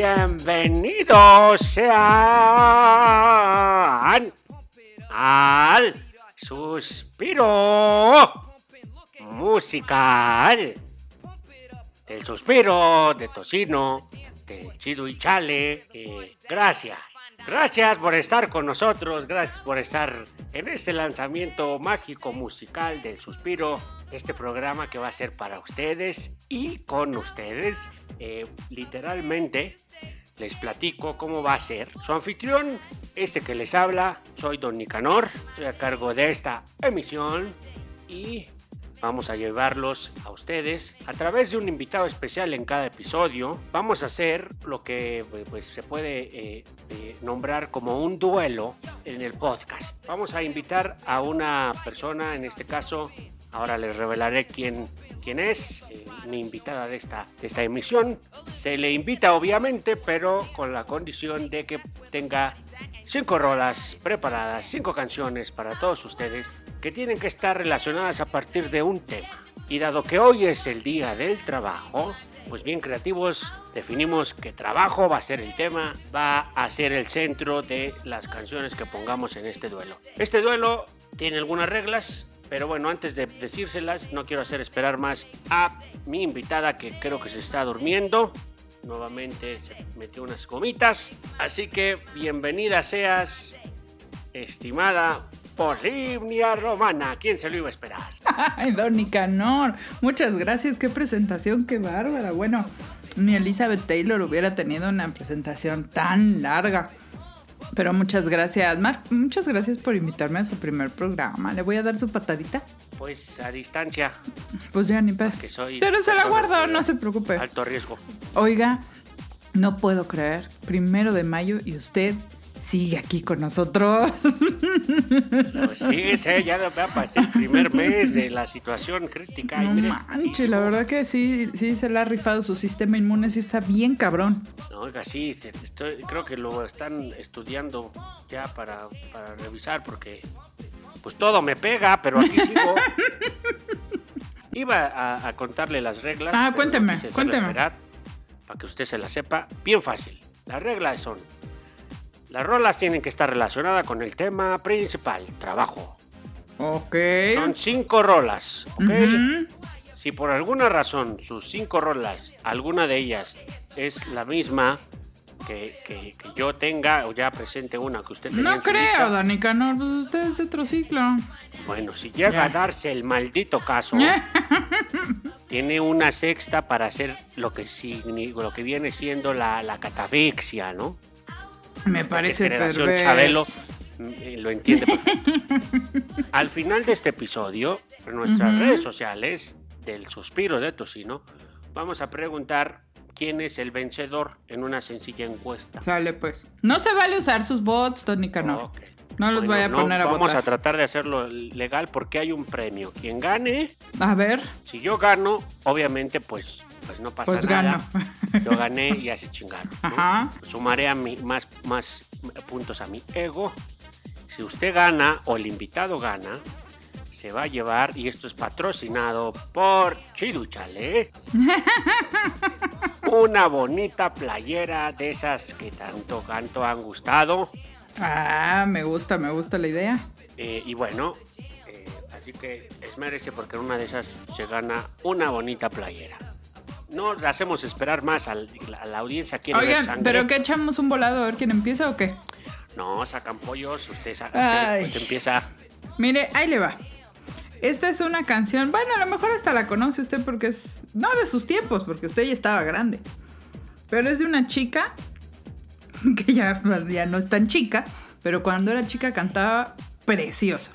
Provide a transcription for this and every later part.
Bienvenidos sean al suspiro musical del suspiro de Tocino, de Chido y Chale. Eh, gracias. Gracias por estar con nosotros, gracias por estar en este lanzamiento mágico musical del suspiro, este programa que va a ser para ustedes y con ustedes. Eh, literalmente les platico cómo va a ser. Su anfitrión, este que les habla, soy Don Nicanor, estoy a cargo de esta emisión y vamos a llevarlos a ustedes a través de un invitado especial en cada episodio. Vamos a hacer lo que pues, se puede eh, eh, nombrar como un duelo en el podcast. Vamos a invitar a una persona, en este caso, ahora les revelaré quién, quién es. Eh, mi invitada de esta, de esta emisión. Se le invita obviamente, pero con la condición de que tenga cinco rolas preparadas, cinco canciones para todos ustedes que tienen que estar relacionadas a partir de un tema. Y dado que hoy es el día del trabajo, pues bien creativos, definimos que trabajo va a ser el tema, va a ser el centro de las canciones que pongamos en este duelo. Este duelo tiene algunas reglas, pero bueno, antes de decírselas, no quiero hacer esperar más a mi invitada que creo que se está durmiendo. Nuevamente se metió unas gomitas. Así que bienvenida seas, estimada Polimnia Romana. ¿Quién se lo iba a esperar? Ay, Don Nicanor. Muchas gracias. Qué presentación, qué bárbara. Bueno, ni Elizabeth Taylor hubiera tenido una presentación tan larga. Pero muchas gracias, Mark. Muchas gracias por invitarme a su primer programa. ¿Le voy a dar su patadita? Pues a distancia. Pues ya ni pedo. Pero se la guardo, no se preocupe. Alto riesgo. Oiga, no puedo creer. Primero de mayo y usted sigue aquí con nosotros. Pues sí, sí, ya va a pasar el primer mes de la situación crítica. No mire, manche, la verdad que sí, sí se le ha rifado su sistema inmune, sí está bien cabrón. Oiga, sí, este, estoy- creo que lo están estudiando ya para, para revisar porque pues todo me pega, pero aquí sigo. Iba a, a contarle las reglas. Ah, cuénteme, cuénteme. esperar para que usted se las sepa. Bien fácil. Las reglas son: las rolas tienen que estar relacionadas con el tema principal, trabajo. Ok. Son cinco rolas, ¿ok? Si por alguna razón sus cinco rolas, alguna de ellas es la misma que, que- que yo tenga o ya presente una que usted tenía No en su creo, lista, Don Nicanor, pues usted es de otro ciclo. Bueno, si llega a darse el maldito caso, tiene una sexta para hacer lo que, lo que viene siendo la, la catafixia, ¿no? Me parece generación perverso. Chabelo eh, lo entiende perfecto. Al final de este episodio, en nuestras Ujú. redes sociales del suspiro de Tocino, vamos a preguntar quién es el vencedor en una sencilla encuesta. Sale pues. No se vale usar sus bots, Don Nicanor. Ok. No los Bueno, vaya a no, poner a Vamos votar. a tratar de hacerlo legal porque hay un premio. Quien gane, A ver, si yo gano, obviamente pues, pues no pasa pues nada. Yo gané y ya se chingaron. ¿no? Ajá. Sumaré a mi, más, más puntos a mi ego. Si usted gana o el invitado gana, se va a llevar, y esto es patrocinado por Chiduchale, una bonita playera de esas que tanto, tanto han gustado. Ah, me gusta, me gusta la idea. Eh, y bueno, eh, así que esmérese porque en una de esas se gana una bonita playera. No hacemos esperar más al- a la audiencia. Quiere Oigan. ¿pero qué echamos un volado a ver quién empieza o qué? No, sacan pollos, usted, sa- Ay. usted, empieza. Mire, ahí le va. Esta es una canción, bueno, a lo mejor hasta la conoce usted porque es, no de sus tiempos, porque usted ya estaba grande, pero es de una chica que ya, ya no es tan chica, pero cuando era chica cantaba precioso.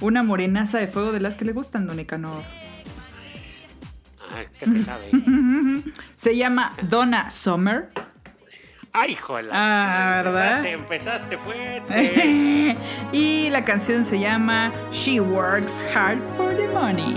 Una morenaza de fuego de las que le gustan, Don. Qué sabe. Se llama Donna Summer. Ay, hijola. Ah, ¿verdad? Empezaste, empezaste fuerte. y la canción se llama She Works Hard for the Money.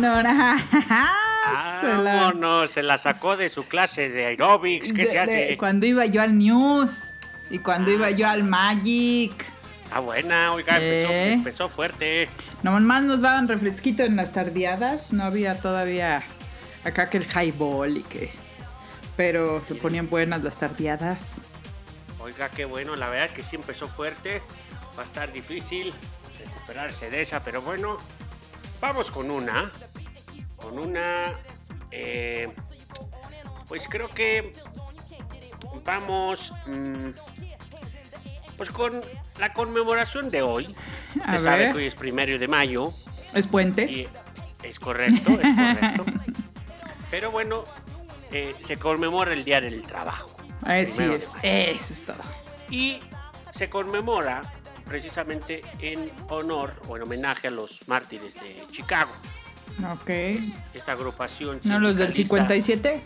Se la... no, se la sacó de su clase de aerobics. ¿Qué se hace? cuando iba yo al News y cuando iba yo al Magic. Ah, buena, oiga, empezó, ¿Eh? empezó, fuerte. Nomás nos daban refresquito en las tardeadas. No había todavía acá que el highball y que. Pero se ponían buenas las tardeadas. Oiga, qué bueno, la verdad que sí empezó fuerte. Va a estar difícil recuperarse de esa, pero bueno, vamos con una. Con una. Eh, pues creo que vamos. Mm, pues con la conmemoración de hoy. Usted sabe que hoy es primero de mayo. Es puente. es correcto, es correcto. Pero bueno, eh, se conmemora el Día del Trabajo. Así es, eso es todo. Y se conmemora precisamente en honor o en homenaje a los mártires de Chicago. Ok. Esta agrupación. ¿No los del 57?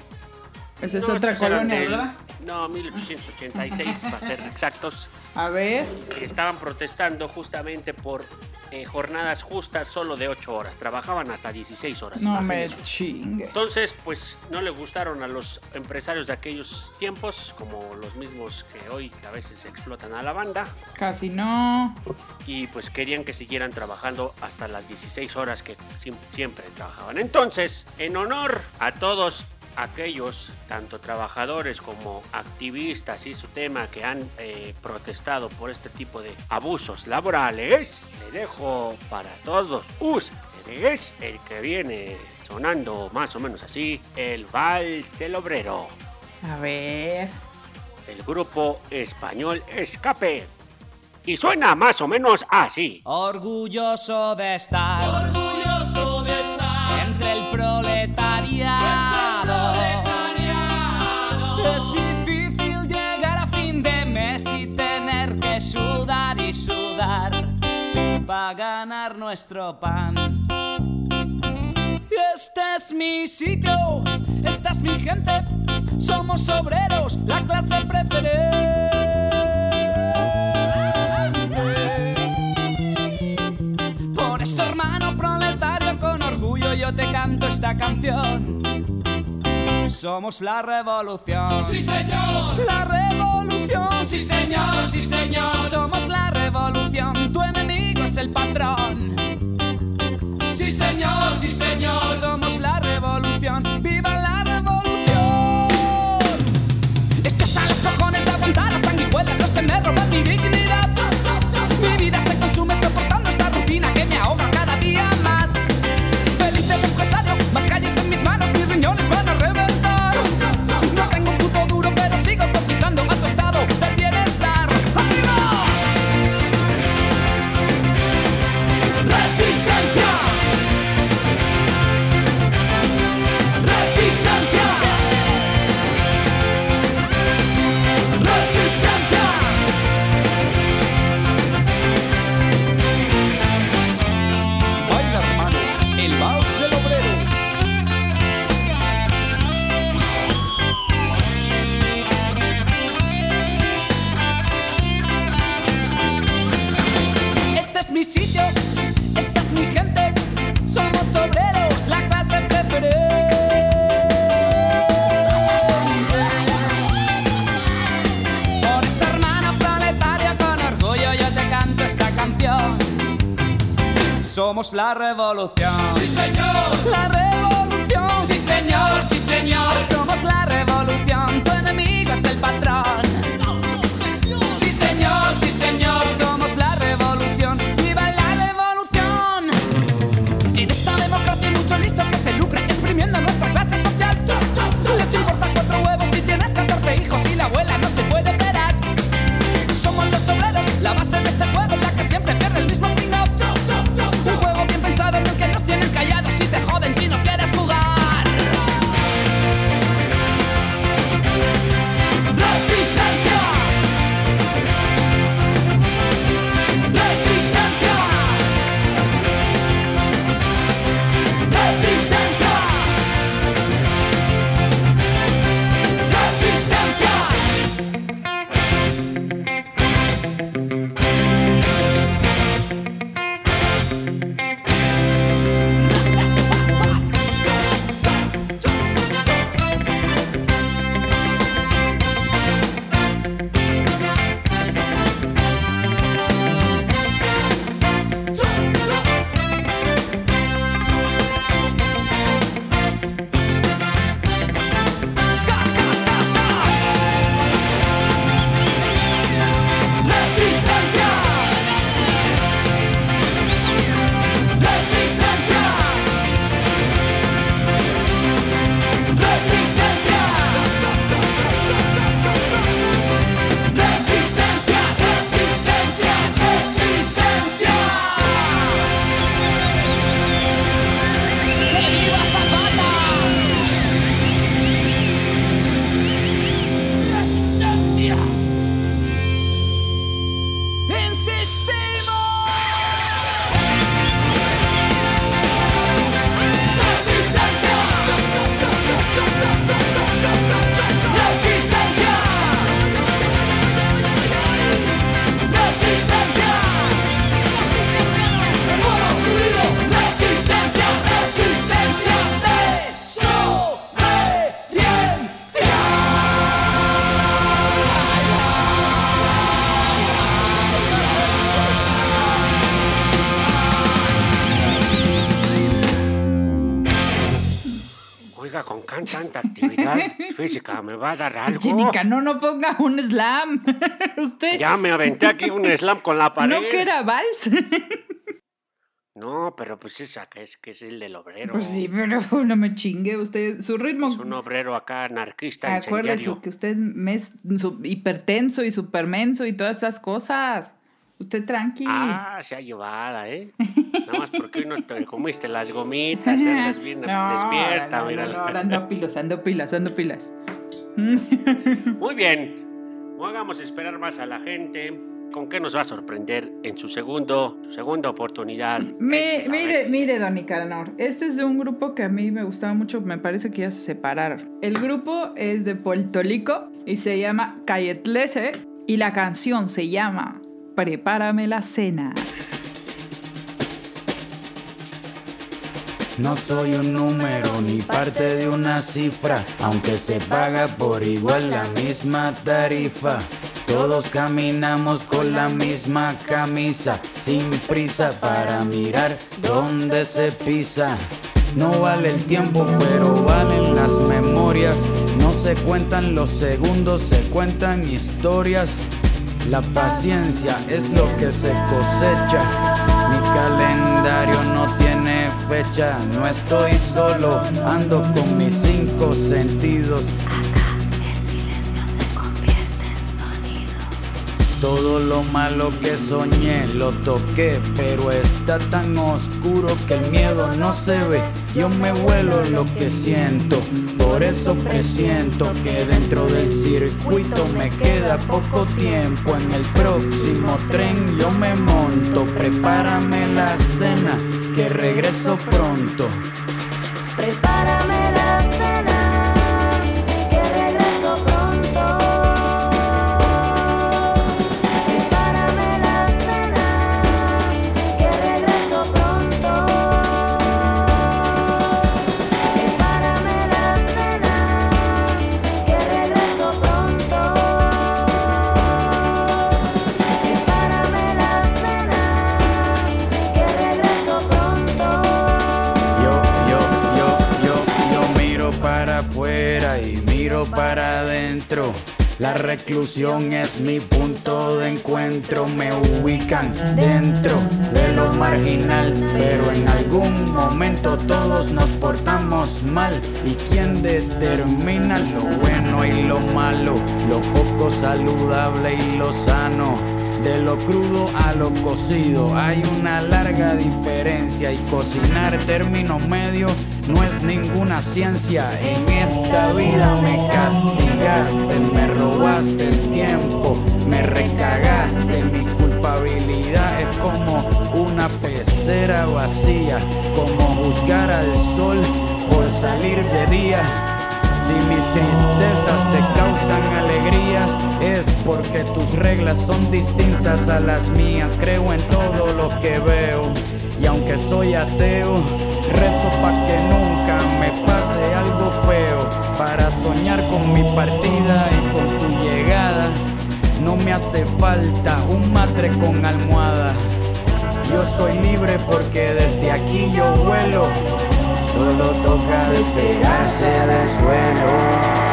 Esa es otra colonia, ¿verdad? No, 1886, para ser exactos. A ver. Estaban protestando justamente por eh, jornadas justas solo de 8 horas. Trabajaban hasta 16 horas. No me chingue. Entonces, pues no le gustaron a los empresarios de aquellos tiempos, como los mismos que hoy a veces explotan a la banda. Casi no. Y pues querían que siguieran trabajando hasta las 16 horas que siempre trabajaban. Entonces, en honor a todos aquellos, tanto trabajadores como activistas y su tema que han eh, protestado por este tipo de abusos laborales, le dejo para todos ustedes el que viene sonando más o menos así, el Vals del Obrero. A ver. El grupo español Escape. Y suena más o menos así. Orgulloso de estar. Orgulloso de estar. Entre el proletariado es difícil llegar a fin de mes y tener que sudar y sudar para ganar nuestro pan. Este es mi sitio, esta es mi gente, somos obreros, la clase preferente. Por eso, hermano proletario, con orgullo yo te canto esta canción. Somos la revolución. Sí, señor. La revolución. Sí, señor, sí, señor. Somos la revolución. Tu enemigo es el patrón. Sí, señor, sí, señor. Somos la revolución. ¡Viva la revolución! Esto está los cojones de aguantar las sanguijuelas, los que me roban mi dignidad. Somos la revolución. Sí, señor. La revolución. Sí, señor, sí, señor. Somos la revolución. Tu enemigo es el patrón. Sí, señor, sí, señor. Somos la revolución. ¡Viva la revolución! En esta democracia hay mucho listo que se lucra exprimiendo nuestra clase social. Les importa cuatro huevos si tienes 14 hijos y la abuela no se puede operar. Somos los obreros, la base de este juego la que siempre pierde el me va a dar algo. Chinica, no, no ponga un slam. Usted. Ya me aventé aquí un slam con la pared. ¿No que era vals? No, pero pues esa que es, que es el del obrero. Pues sí, pero no me chingue. Usted, su ritmo. Es un obrero acá anarquista. Acuérdese que usted es hipertenso y supermenso y todas estas cosas. Usted tranqui. Ah, se ha llevada, ¿eh? Nada más porque hoy no te comiste las gomitas, andas bien despierta, no, mira. no, no, ahora ando pilas, ando pilas, ando pilas. Muy bien, no hagamos esperar más a la gente. ¿Con qué nos va a sorprender en su segundo, su segunda oportunidad? Me- mire, mire, Don Nicanor, este es de un grupo que a mí me gustaba mucho, me parece que ya se separaron. El grupo es de Puerto Rico y se llama Cayetlese y la canción se llama Prepárame la cena. No soy un número ni parte de una cifra, aunque se paga por igual la misma tarifa. Todos caminamos con la misma camisa, sin prisa para mirar dónde se pisa. No vale el tiempo, pero valen las memorias. No se cuentan los segundos, se cuentan historias. La paciencia es lo que se cosecha. Mi calendario no fecha. No estoy solo, ando con mis cinco sentidos. Todo lo malo que soñé lo toqué, pero está tan oscuro que el miedo no se ve. Yo me vuelo lo que siento, por eso presiento que dentro del circuito me queda poco tiempo. En el próximo tren yo me monto, prepárame la cena, que regreso pronto. Prepárame la cena, La reclusión es mi punto de encuentro. Me ubican dentro de lo marginal. Pero en algún momento todos nos portamos mal. ¿Y quién determina lo bueno y lo malo? Lo poco saludable y lo sano. De lo crudo a lo cocido hay una larga diferencia y cocinar término medio no es ninguna ciencia. En esta vida me castigaste, me robaste el tiempo, me recagaste. Mi culpabilidad es como una pecera vacía, como juzgar al sol por salir de día. Si mis tristezas te causan alegrías, es porque tus reglas son distintas a las mías. Creo en todo lo que veo, y aunque soy ateo, rezo pa' que nunca me pase algo feo. Para soñar con mi partida y con tu llegada, no me hace falta un matre con almohada. Yo soy libre porque desde aquí yo vuelo. Solo toca despegarse del suelo.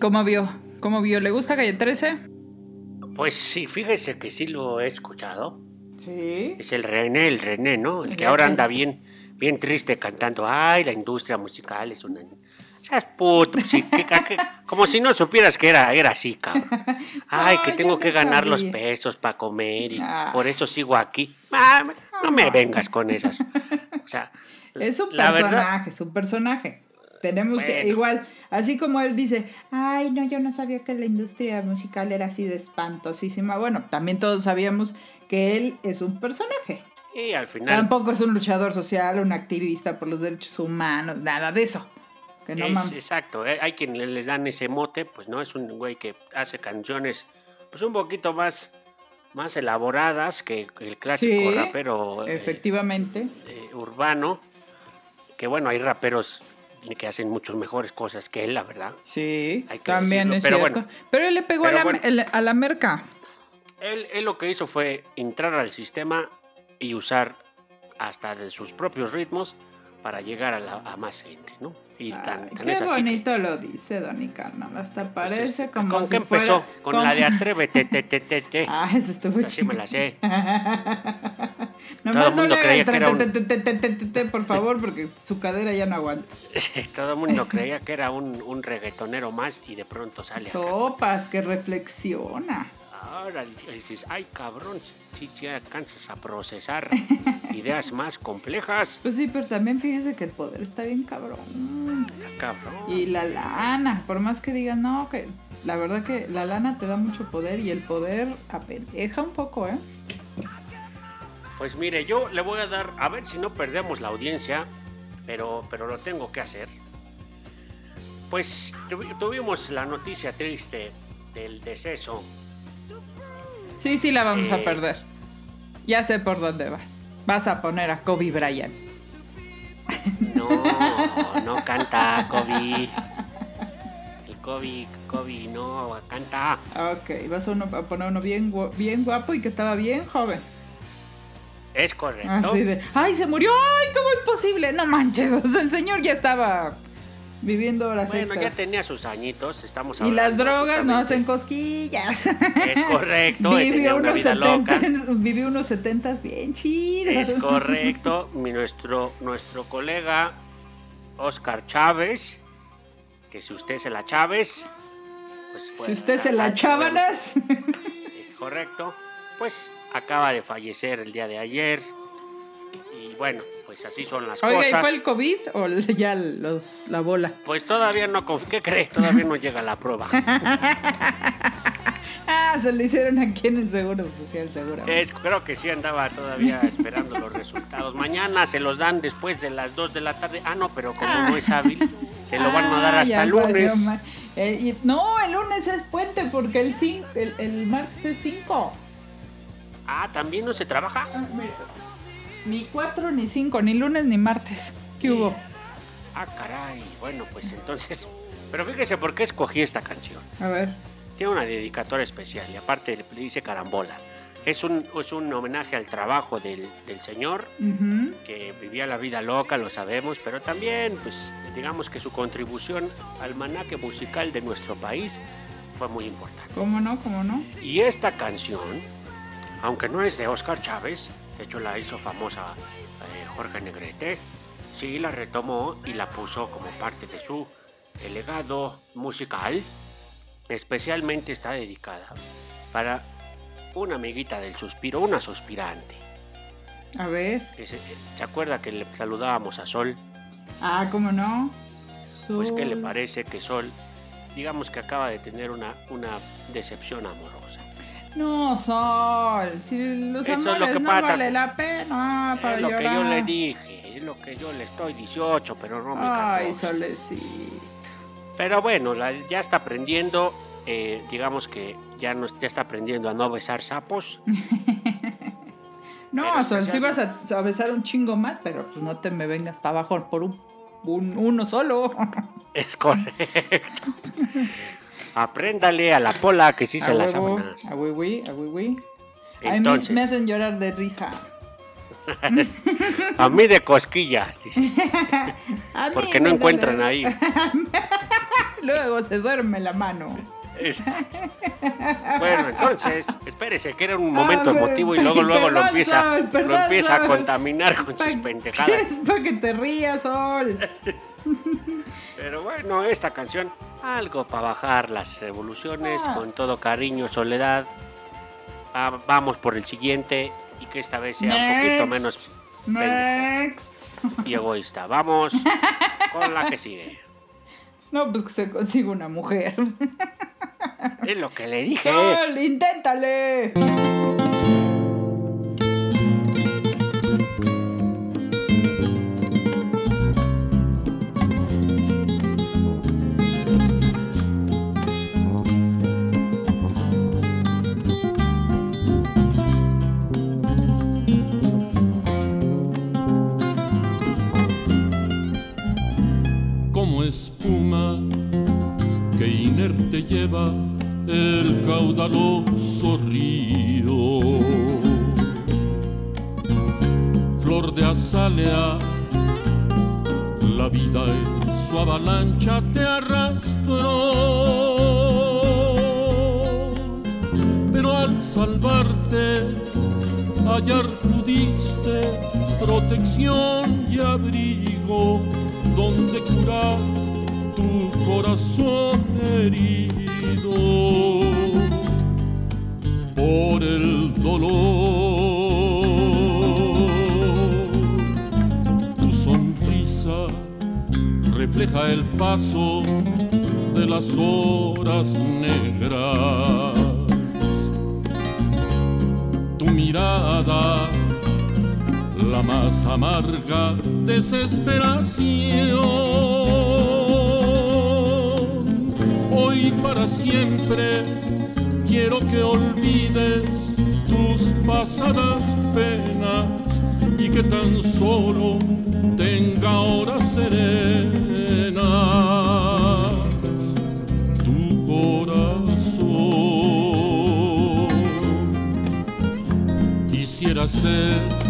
¿Cómo vio? ¿Cómo vio? ¿Le gusta Calle 13? Pues sí, fíjese que sí lo he escuchado. Sí. Es el René, el René, ¿no? El que ahora anda bien, bien triste cantando. Ay, la industria musical es una. Seas puto, sí, que- que- como si no supieras que era, era así, cabrón. Ay, que tengo que ganar los pesos para comer y Ah. por eso sigo aquí. Ah, no me vengas con esas. O sea, Es un verdad- personaje, es un personaje. Tenemos que, igual, así como él dice, ay, no, yo no sabía que la industria musical era así de espantosísima. Bueno, también todos sabíamos que él es un personaje. y al final. Tampoco es un luchador social, un activista por los derechos humanos, nada de eso. Que no es- exacto, eh, hay quien le- les dan ese mote, pues no es un güey que hace canciones pues un poquito más más elaboradas que el clásico Sí, rapero eh, Efectivamente. eh, urbano, que bueno, hay raperos que hacen muchas mejores cosas que él, la verdad. Sí, hay que también decirlo, es pero cierto. bueno. pero él le pegó a, la, bueno. el- a la merca. Él, él lo que hizo fue entrar al sistema y usar hasta de sus propios ritmos para llegar a, la, a más gente, ¿no? Y tan, Ay, tan qué así bonito lo dice Donny Carnal. Hasta pues, parece este, como ¿Con si qué empezó? fuera- Con como- la de Atrévete, te, te, te, te. Ah, eso estuvo Esa sí me la sé. Nomás no le un- te, te, te, te, te, por favor, porque su cadera ya no aguanta. Todo el mundo creía que era un, un reggaetonero más y de pronto sale acá. Sopas, que reflexiona. Ahora dices, ay cabrón, si ya alcanzas a procesar ideas más complejas. Pues sí, pero también fíjese que el poder está bien cabrón. Cabrón. Y la lana, por más que digan, no, que la verdad que la lana te da mucho poder y el poder apendeja un poco, ¿eh? Pues mire, yo le voy a dar, a ver si no perdemos la audiencia, pero, pero lo tengo que hacer. Pues tuvi- tuvimos la noticia triste del deceso. Sí, sí la vamos a Eh. perder. Ya sé por dónde vas. Vas a poner a Kobe Bryant. No, no canta Kobe. El Kobe, Kobe no canta. Ok, vas a, uno- a poner uno bien, bien guapo y que estaba bien joven. Es correcto. Así de, ay, se murió, ay, ¿cómo es posible? No manches, o sea, el señor ya estaba viviendo horas Bueno, ya tenía sus añitos, estamos Y hablando. las drogas no hacen cosquillas. Es correcto, y vivió, unos vida loca. 70, vivió unos 70 bien chidos. Es correcto. Mi, nuestro, nuestro colega Oscar Chávez, que si usted se la Chávez, pues Si fue- usted se la bueno, chábanas. es correcto. Pues acaba de fallecer el día de ayer. Y bueno, pues así son las Oiga, ¿y cosas. fue el COVID o ya los, la bola? Pues todavía no, ¿qué crees? Todavía no llega la prueba. Ah, se lo hicieron aquí en el Seguro Social, seguramente. Es- creo que sí andaba todavía esperando los resultados. Mañana se los dan después de las 2 de la tarde. Ah, no, pero como no es hábil, se lo van a dar Ah, hasta ya el lunes. Eh, y- no, el lunes es puente porque el, cin- el, el martes es 5. Ah, ¿también no se trabaja? Ni 4 ni 5, ni lunes ni martes. ¿Qué hubo? Ah, caray. Bueno, pues entonces... Pero fíjese por qué escogí esta canción. A ver. Tiene una dedicatoria especial y aparte le dice carambola. Es un, es un homenaje al trabajo del, del señor Ujú. que vivía la vida loca, lo sabemos, pero también, pues, digamos que su contribución al manaque musical de nuestro país fue muy importante. ¿Cómo no? ¿Cómo no? Y esta canción, aunque no es de Oscar Chávez, de hecho la hizo famosa eh, Jorge Negrete, sí la retomó y la puso como parte de su eh, legado musical. Especialmente está dedicada para una amiguita del suspiro, una suspirante. A ver. que se, ¿Se acuerda que le saludábamos a Sol? Ah, ¿cómo no? Pues, ¿qué le parece que Sol, digamos que acaba de tener una, una decepción amorosa? No, Sol. Si los Eso es lo amores que no pasa. vale la pena para es lo que yo le dije, es lo que yo le estoy 18, pero no me Ay, cantó. solecito. Pero bueno, la- ya está aprendiendo, eh, digamos que ya, no, ya está aprendiendo a no besar sapos. No, Pero Sol, sí vas especialmente- a, a besar un chingo más, pero pues no te me vengas para abajo por un, un- uno solo. Es correcto. Apréndale a la pola que sí se las sábanas. a hueví, a. A mí me hacen llorar de risa. a mí de cosquillas, porque no encuentran ahí. Luego se duerme la mano. Es- Bueno, entonces, espérese, que era un momento Ah, pero- emotivo y luego luego lo empieza, Sol, lo empieza a contaminar con sus pendejadas. Es para que te rías, Sol. Pero bueno, esta canción, algo para bajar las revoluciones, Ah. con todo cariño, soledad. Va- vamos por el siguiente y que esta vez sea un poquito menos Next. y egoísta. Vamos con la que sigue. No, pues que se consiga una mujer. Es lo que le dije. Sol, inténtale. Espuma que inerte lleva el caudaloso río. Flor de azalea, la vida en su avalancha te arrastró. Pero al salvarte, hallar pudiste protección y abrigo donde curar tu corazón herido por el dolor. Tu sonrisa refleja el paso de las horas negras. Tu mirada la más amarga desesperación. Hoy para siempre quiero que olvides tus pasadas penas y que tan solo tenga horas serenas tu corazón. Quisiera ser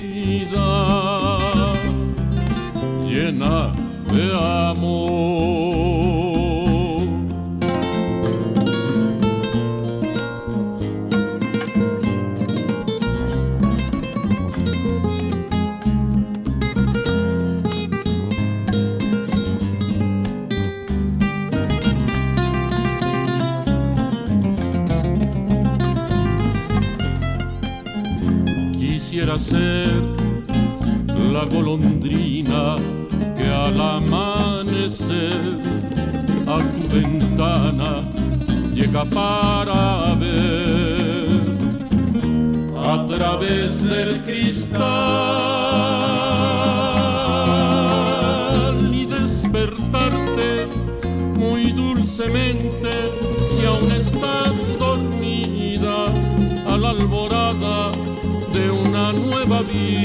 llena de amor. Para ver a través del cristal. Y despertarte muy dulcemente si aún estás dormida a la alborada de una nueva vida.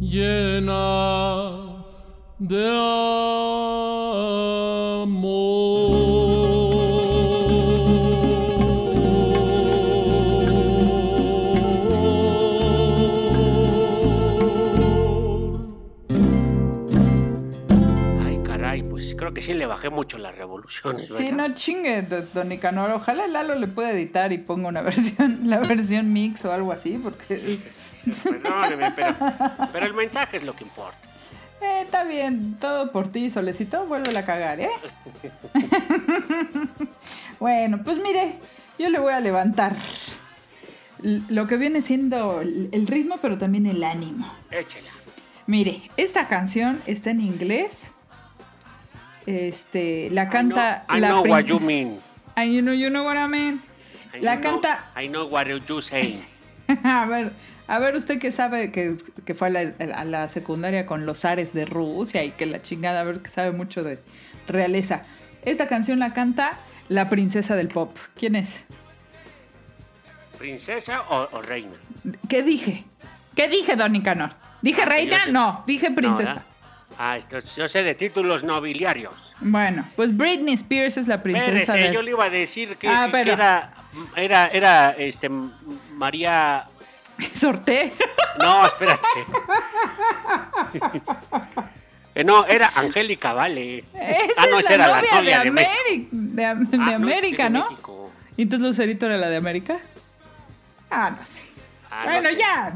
Llena de creo que sí le bajé mucho las revoluciones, ¿verdad? Sí, no chingue, do- don Nicanor. Ojalá Lalo le pueda editar y ponga una versión, la versión mix o algo así, porque pero el mensaje es lo que importa. Eh, está bien, todo por ti, Solecito, vuelve a cagar, ¿eh? bueno, pues mire, yo le voy a levantar lo que viene siendo el ritmo, pero también el ánimo. Échela. Mire, esta canción está en inglés. Este, la canta I know, I la know what you mean. Ah, you know, you know what I mean. I La know- canta. I know what you saying. a ver, A ver, usted que sabe que, que fue a la, a la secundaria con los Ares de Rusia y que la chingada, a ver, que sabe mucho de realeza. Esta canción la canta la princesa del pop. ¿Quién es? ¿Princesa o, o reina? ¿Qué dije? ¿Qué dije, Don Nicanor? ¿Dije Ah, reina? No, dije princesa. ah, esto- yo sé de títulos nobiliarios. bueno, pues Britney Spears es la princesa yo le iba a decir que, Ah, que pero- era, era, era, este, María... Sorté. No, espérate. Eh, no, era Angélica Vale. Esa ah, no, es esa la era la novia de, novia de México. América, de, Am- de Ah, no, América, de ¿no? ¿Y entonces Lucerito era la de América? Ah, no sé. Ah, no bueno, sé. ya,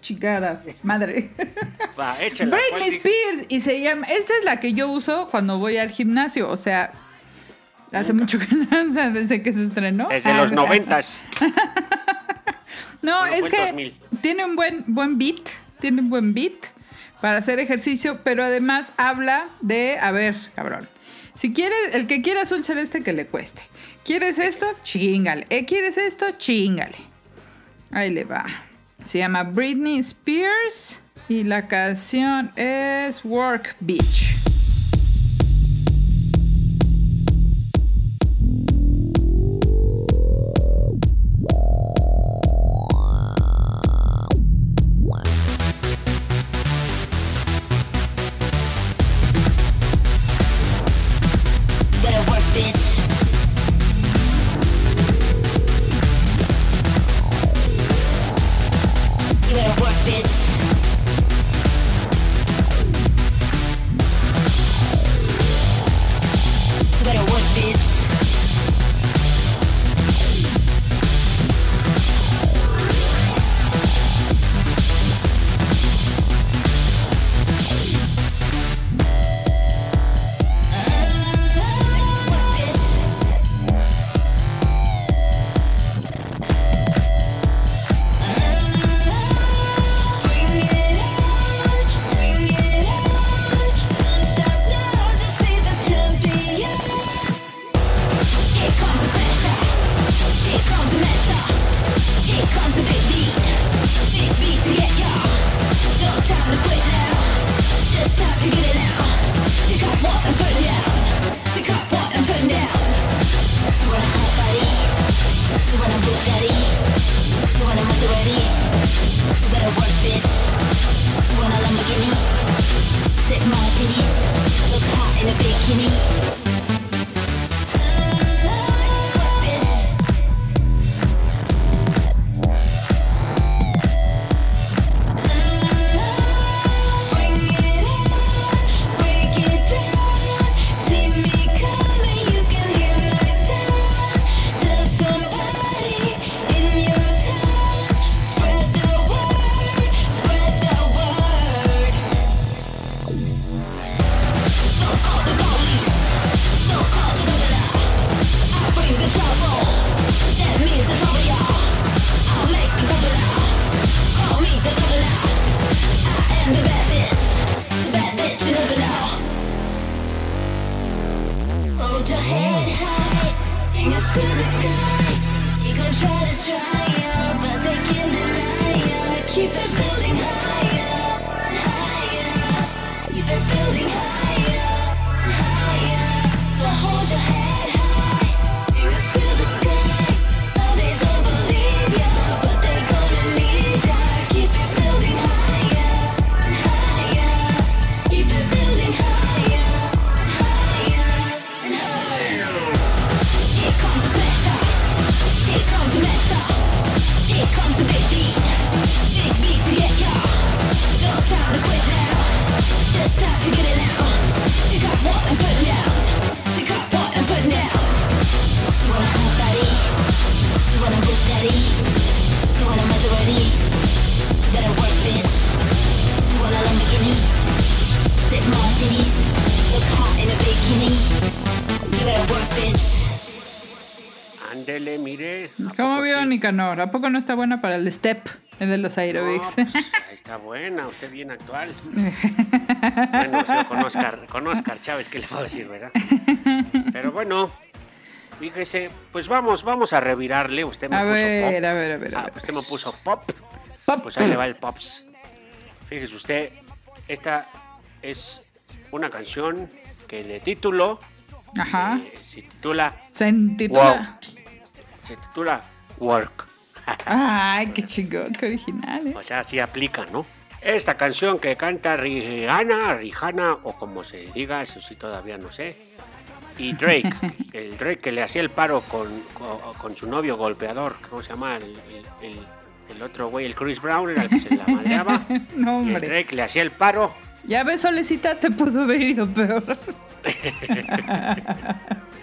chingada, madre. Va, échala. Britney. Spears y se llama, esta es la que yo uso cuando voy al gimnasio, o sea, hace mucho que sea, desde que se estrenó. Desde Ah, los ¿verdad? noventas. No, es que 2000. tiene un buen, buen beat, tiene un buen beat para hacer ejercicio, pero además habla de, a ver, cabrón, si quieres, el que quiera azul celeste que le cueste. ¿Quieres esto? Chingale. ¿Eh, ¿Quieres esto? Chingale. Ahí le va. Se llama Britney Spears y la canción es Work Beach. 君。Nicanor? ¿A poco no está buena para el step el de los No, aerobics? pues, ahí está buena, usted bien actual. bueno, con Oscar, con Oscar Chávez, ¿qué le puedo decir, verdad? Pero bueno, fíjese, pues vamos, vamos a revirarle. Usted me A puso ver, pop. a ver, a ver, a Ah, ver. usted me puso pop. Pop. Pues ahí le va el Pops. Fíjese usted, esta es una canción que de título Ajá. eh, se titula Se intitula. se titula Work. Ay, qué chingón, qué original, ¿eh? O sea, sí aplica, ¿no? Esta canción que canta Rihanna, Rihanna o como se diga, eso sí todavía no sé. Y Drake, el Drake que le hacía el paro con, con, con su novio golpeador, ¿cómo se llama? El, el- el- el otro güey, el Chris Brown, era el que se la madreaba. No, y el. Drake le hacía el paro. Ya ves, Solecita, te pudo haber ido peor.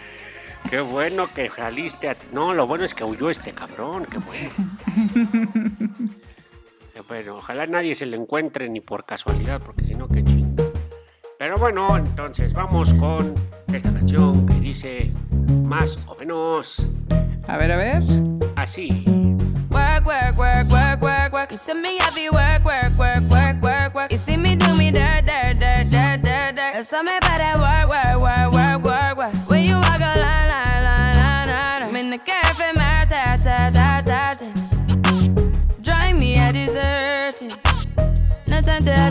Qué bueno que saliste. a- No, lo bueno es que huyó este cabrón. Qué bueno. Bueno, ojalá nadie se le encuentre ni por casualidad, porque si no, qué chinga. Pero bueno, entonces vamos con esta canción que dice más o menos A ver, a ver. así. Work, work, work, work, work, work. You see me happy work, work, work, work, work, work. You see me do me dirt, dirt, dirt, dirt, dirt, dirt. There's something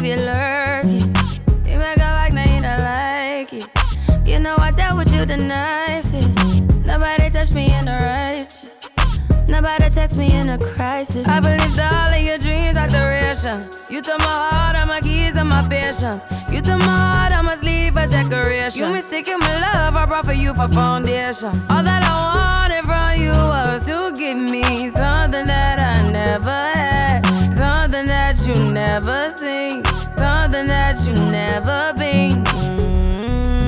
Have you lurking. You make a like, now you don't like it. You know I dealt with you the nicest. Nobody touched me in the righteous. Nobody text me in a crisis. I believed all of your dreams are duration. You took my heart, all my keys, and my patience. You took my heart, I must leave a decoration. You mistaken my love, I brought for you for foundation. All that I wanted from you was to give me something that I never had, you never seen, something that you never been.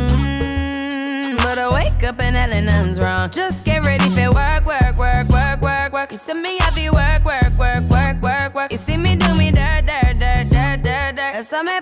Mm, But I wake up and hell nothing's wrong. Just get ready for work, work, work, work, work, work. You see me happy work, work, work, work, work, work. You see me do me dirt, dirt, dirt, dirt, dirt, dirt. There's something about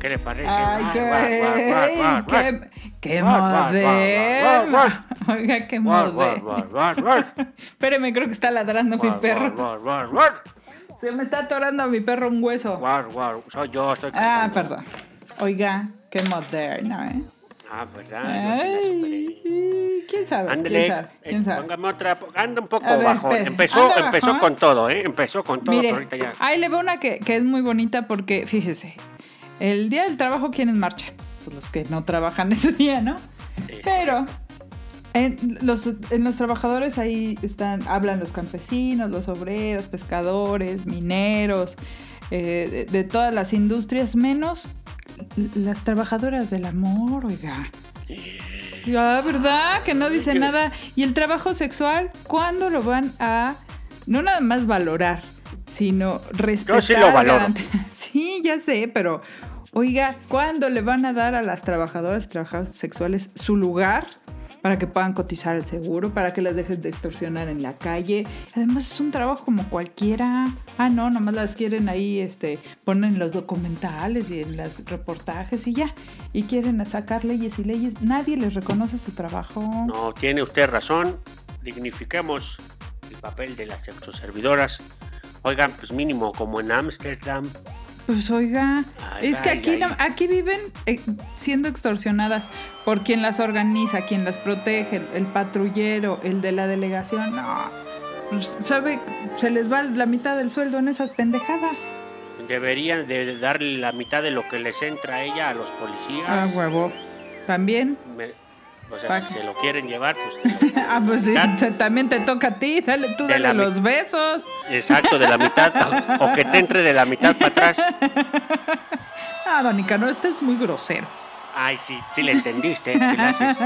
¿Qué le parece? Ay, qué, qué, qué Oiga, qué guau. Espéreme, creo que está ladrando mi perro. Se me está atorando a mi perro un hueso. Soy yo, estoy Ah, perdón. Oiga, qué moderno, ¿eh? Ah, ¿verdad? Sí. Ay, ¿quién sabe? Ándale, ¿Quién sabe? eh, ¿Quién sabe? póngame otra, anda un poco ver, bajo. Empezó, empezó bajón. con todo, ¿eh? Empezó con todo, Mire, pero ahorita ya. ahí le veo una que, que es muy bonita porque, fíjese, el día del trabajo, ¿quiénes marchan? Pues los que no trabajan ese día, ¿no? Pero en los, en los trabajadores ahí están, hablan los campesinos, los obreros, pescadores, mineros, eh, de, de todas las industrias, menos las trabajadoras del amor, oiga. Ya, ¿verdad? Que no dice nada. Y el trabajo sexual, ¿cuándo lo van a no nada más valorar, sino respetar? sí lo valoro. Sí, ya sé, pero oiga, ¿cuándo le van a dar a las trabajadoras y trabajadores sexuales su lugar? Para que puedan cotizar el seguro, para que las dejen de extorsionar en la calle. Además es un trabajo como cualquiera. Ah, no, nomás las quieren ahí, este, ponen los documentales y en los reportajes y ya. Y quieren sacar leyes y leyes. Nadie les reconoce su trabajo. No, tiene usted razón. Dignifiquemos el papel de las sexoservidoras. Oigan, pues mínimo como en Ámsterdam. Pues oiga, Ay, es que ay, aquí, ay. no- aquí viven eh, siendo extorsionadas por quien las organiza, quien las protege, el, patrullero, el de la delegación. No, pues, sabe, se les va la mitad del sueldo en esas pendejadas. Deberían de darle la mitad de lo que les entra a ella a los policías. Ah, huevo. También. Me- o sea, si se lo quieren llevar, pues te lo- Ah, pues sí, también te toca a ti, dale tú, De dale mi- los besos. exacto, de la mitad. o que te entre de la mitad para atrás. Ah, Don Nicanor, este es muy grosero. Ay, sí, sí le entendiste. ¿qué le haces?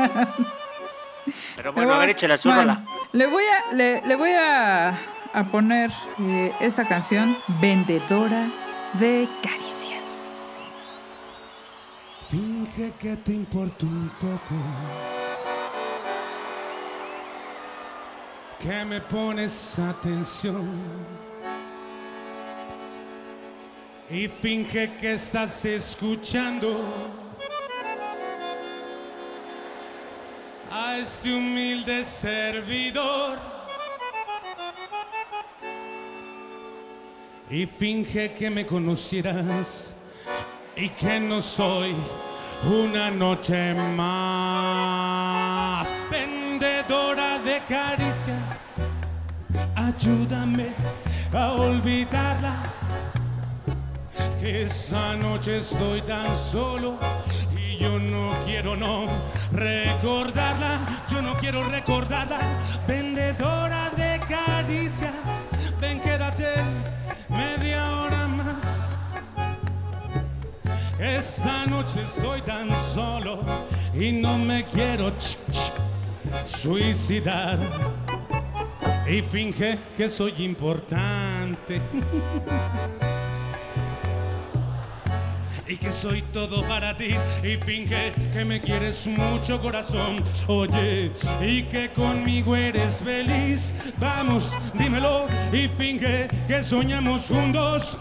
Pero bueno, a ver, échale Bueno. Le voy a, le, le voy a, a poner eh, esta canción, Vendedora de Caricias. Finge que te importa un poco. Que me pones atención. Y finge que estás escuchando a este humilde servidor. Y finge que me conocieras y que no soy una noche más vendedora de caricia. Ayúdame a olvidarla. Esa noche estoy tan solo y yo no quiero no recordarla. Yo no quiero recordarla. Vendedora Esta noche estoy tan solo y no me quiero suicidar. Y finge que soy importante. Y que soy todo para ti y finge que me quieres mucho corazón. Oye, y que conmigo eres feliz. Vamos, dímelo y finge que soñamos juntos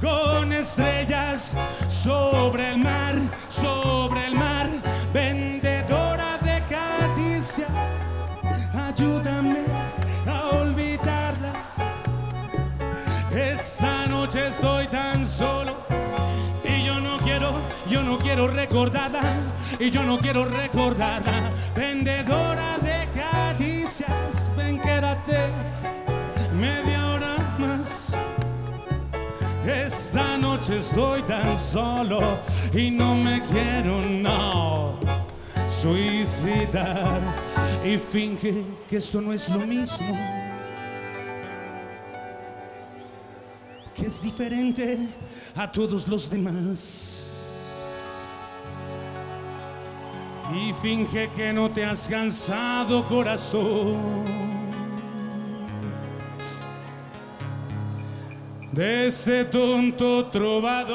con estrellas sobre el mar, sobre el mar, vendedora quiero recordarla y yo no quiero recordarla. Vendedora de caricias, ven quédate media hora más. Esta noche estoy tan solo y no me quiero, no, suicidar. Y finge que esto no es lo mismo. Que es diferente a todos los demás. Y finge que no te has cansado, corazón. de ese tonto trovador.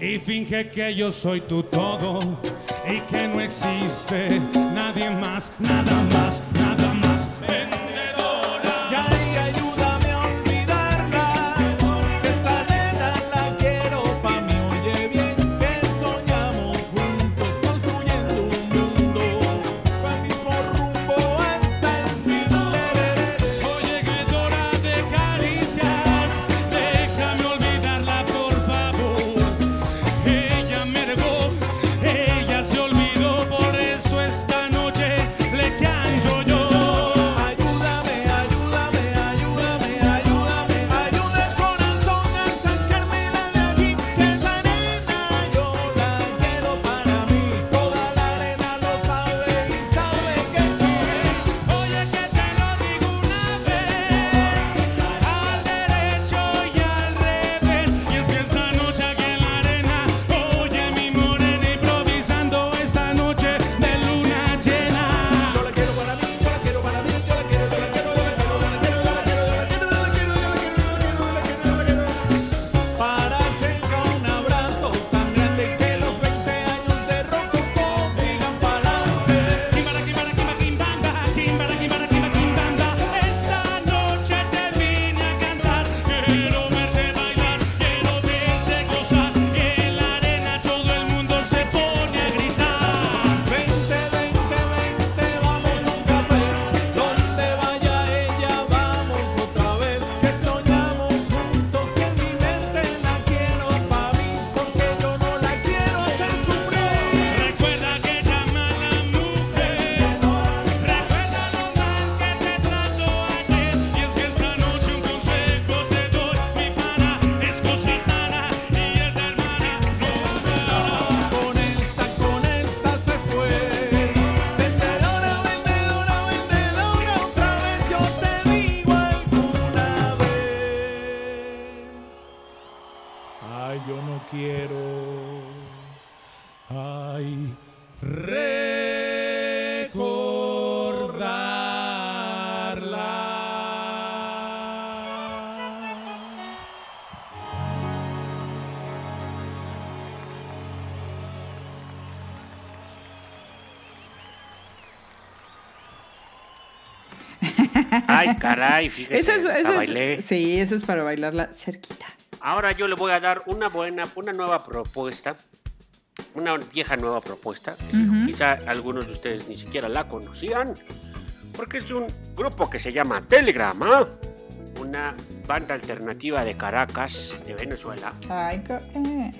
Y finge que yo soy tu todo y que no existe nadie más, nada más, nada Ay, caray, fíjese, Esa es, la esa es- bailé. sí, eso es para bailarla cerquita. Ahora yo le voy a dar una buena, una nueva propuesta. Una vieja nueva propuesta. que Quizá algunos de ustedes ni siquiera la conocían. Porque es un grupo que se llama Telegram, ¿ah? Una banda alternativa de Caracas, de Venezuela. Ay, eh.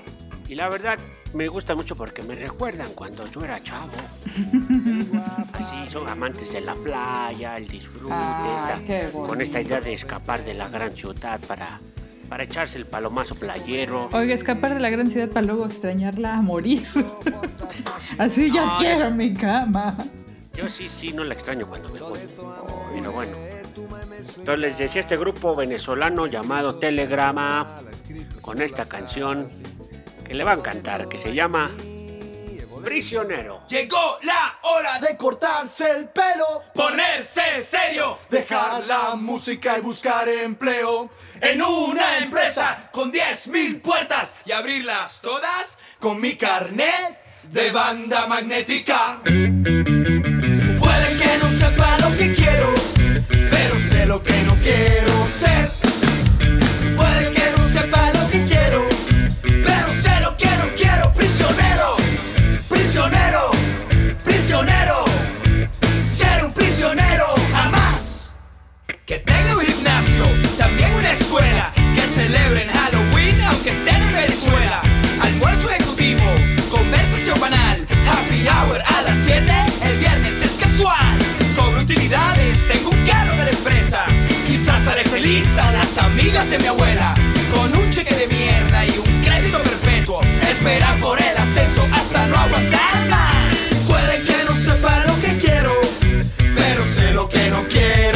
Y la verdad me gusta mucho porque me recuerdan cuando yo era chavo. Así son amantes de la playa, el disfrute, esta- con esta idea de escapar de la gran ciudad para, para echarse el palomazo playero. Oiga, escapar de la gran ciudad para luego extrañarla a morir. Así yo Ay. quiero mi cama. Yo sí, sí, no la extraño cuando me voy. Pero bueno. Entonces les decía este grupo venezolano llamado Telegrama con esta canción que le va a encantar, que se llama Prisionero. Llegó la hora de cortarse el pelo, ponerse serio, dejar la música y buscar empleo en una empresa con 10 mil puertas y abrirlas todas con mi carnet de banda magnética. Puede que no sepa lo que quiero, pero sé lo que no quiero ser. Celebren Halloween aunque estén en Venezuela. Almuerzo ejecutivo, conversación banal, happy hour a las 7, el viernes es casual. Cobro utilidades, tengo un carro de la empresa. Quizás haré feliz a las amigas de mi abuela. Con un cheque de mierda y un crédito perpetuo. Esperar por el ascenso hasta no aguantar más. Puede que no sepa lo que quiero, pero sé lo que no quiero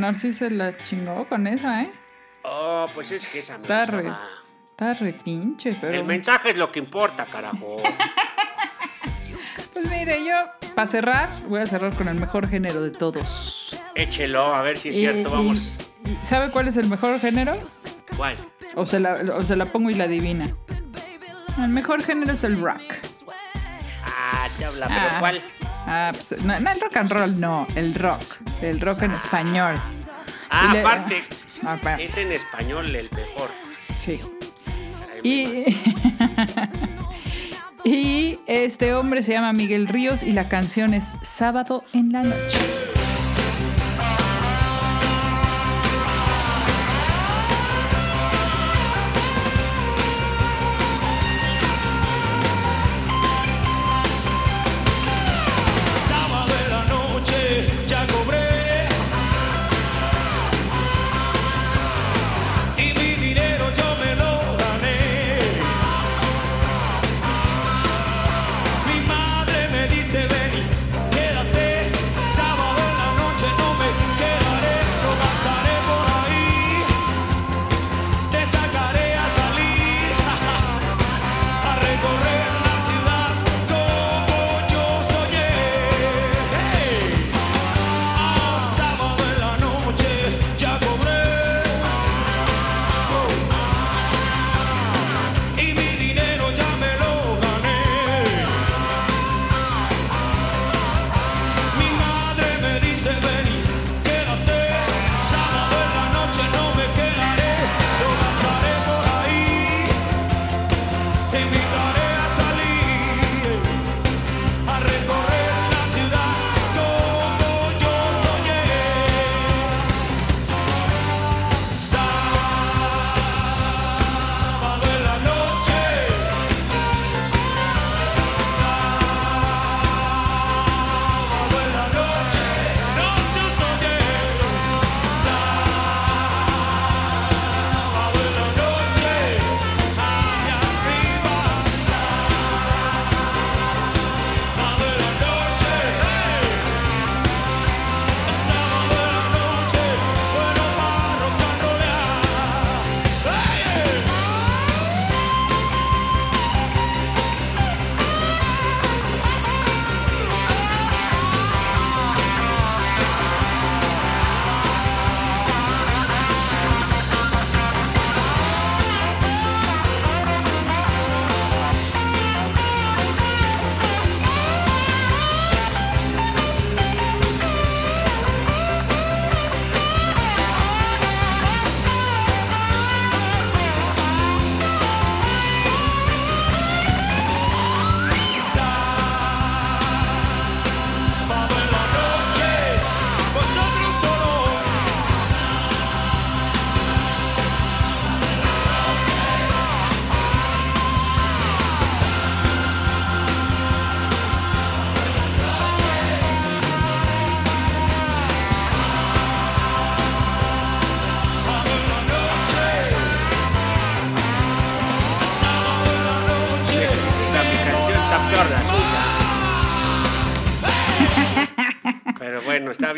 Nicanor sí se la chingó con esa, ¿eh? Oh, pues es que esa Está re, está re pinche, pero... El mensaje es lo que importa, carajo. Pues mire, yo, para cerrar, voy a cerrar con el mejor género de todos. Échelo, a ver si es Y- cierto, y- vamos. y- ¿Sabe cuál es el mejor género? ¿Cuál? O se, la, o se la pongo y la adivina. El mejor género es el rock. Ah, te habla, pero Ah. ¿cuál? Ah, pues, no, no, el rock and roll, no, el rock. El rock en español. Ah, le- aparte, Ah, pa- es en español el mejor. Sí. Y, y este hombre se llama Miguel Ríos y la canción es Sábado en la Noche.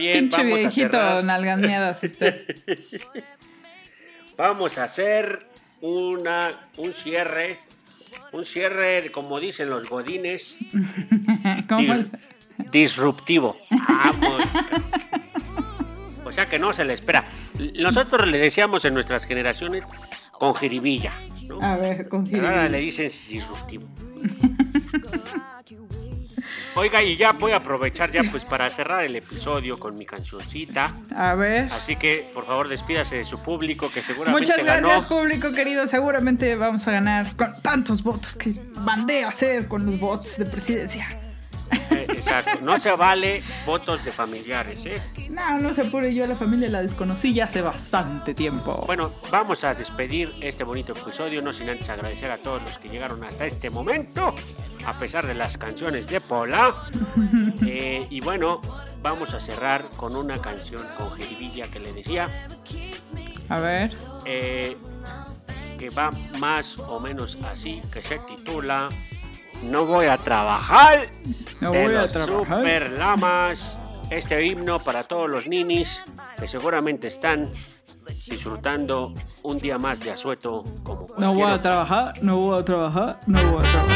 Bien. Pinche Vamos a viejito, cerrar. nalgas miadas usted. Vamos a hacer una, un cierre. Un cierre, como dicen los godines, ¿Cómo? dis- disruptivo. Vamos. O sea que no se le espera. Nosotros le decíamos en nuestras generaciones con jiribilla. ¿no? A ver, con Pero ahora le jiribilla. dicen disruptivo. Oiga, y ya voy a aprovechar ya pues para cerrar el episodio con mi cancioncita. A ver. Así que por favor despídase de su público que seguramente Muchas gracias, ganó. público querido. Seguramente vamos a ganar con tantos votos que mandé a hacer con los votos de presidencia. Eh, exacto. No se vale votos de familiares, ¿eh? No, no se apure, yo a la familia la desconocí ya hace bastante tiempo. Bueno, vamos a despedir este bonito episodio, no sin antes agradecer a todos los que llegaron hasta este momento, a pesar de las canciones de Pola. Eh, y bueno, vamos a cerrar con una canción con jeribilla que le decía, A ver. eh, que va más o menos así, que se titula No voy a trabajar. No de voy a trabajar. Super Lamas. Este himno para todos los ninis que seguramente están disfrutando un día más de asueto como No voy a trabajar, no voy a trabajar, no voy a trabajar.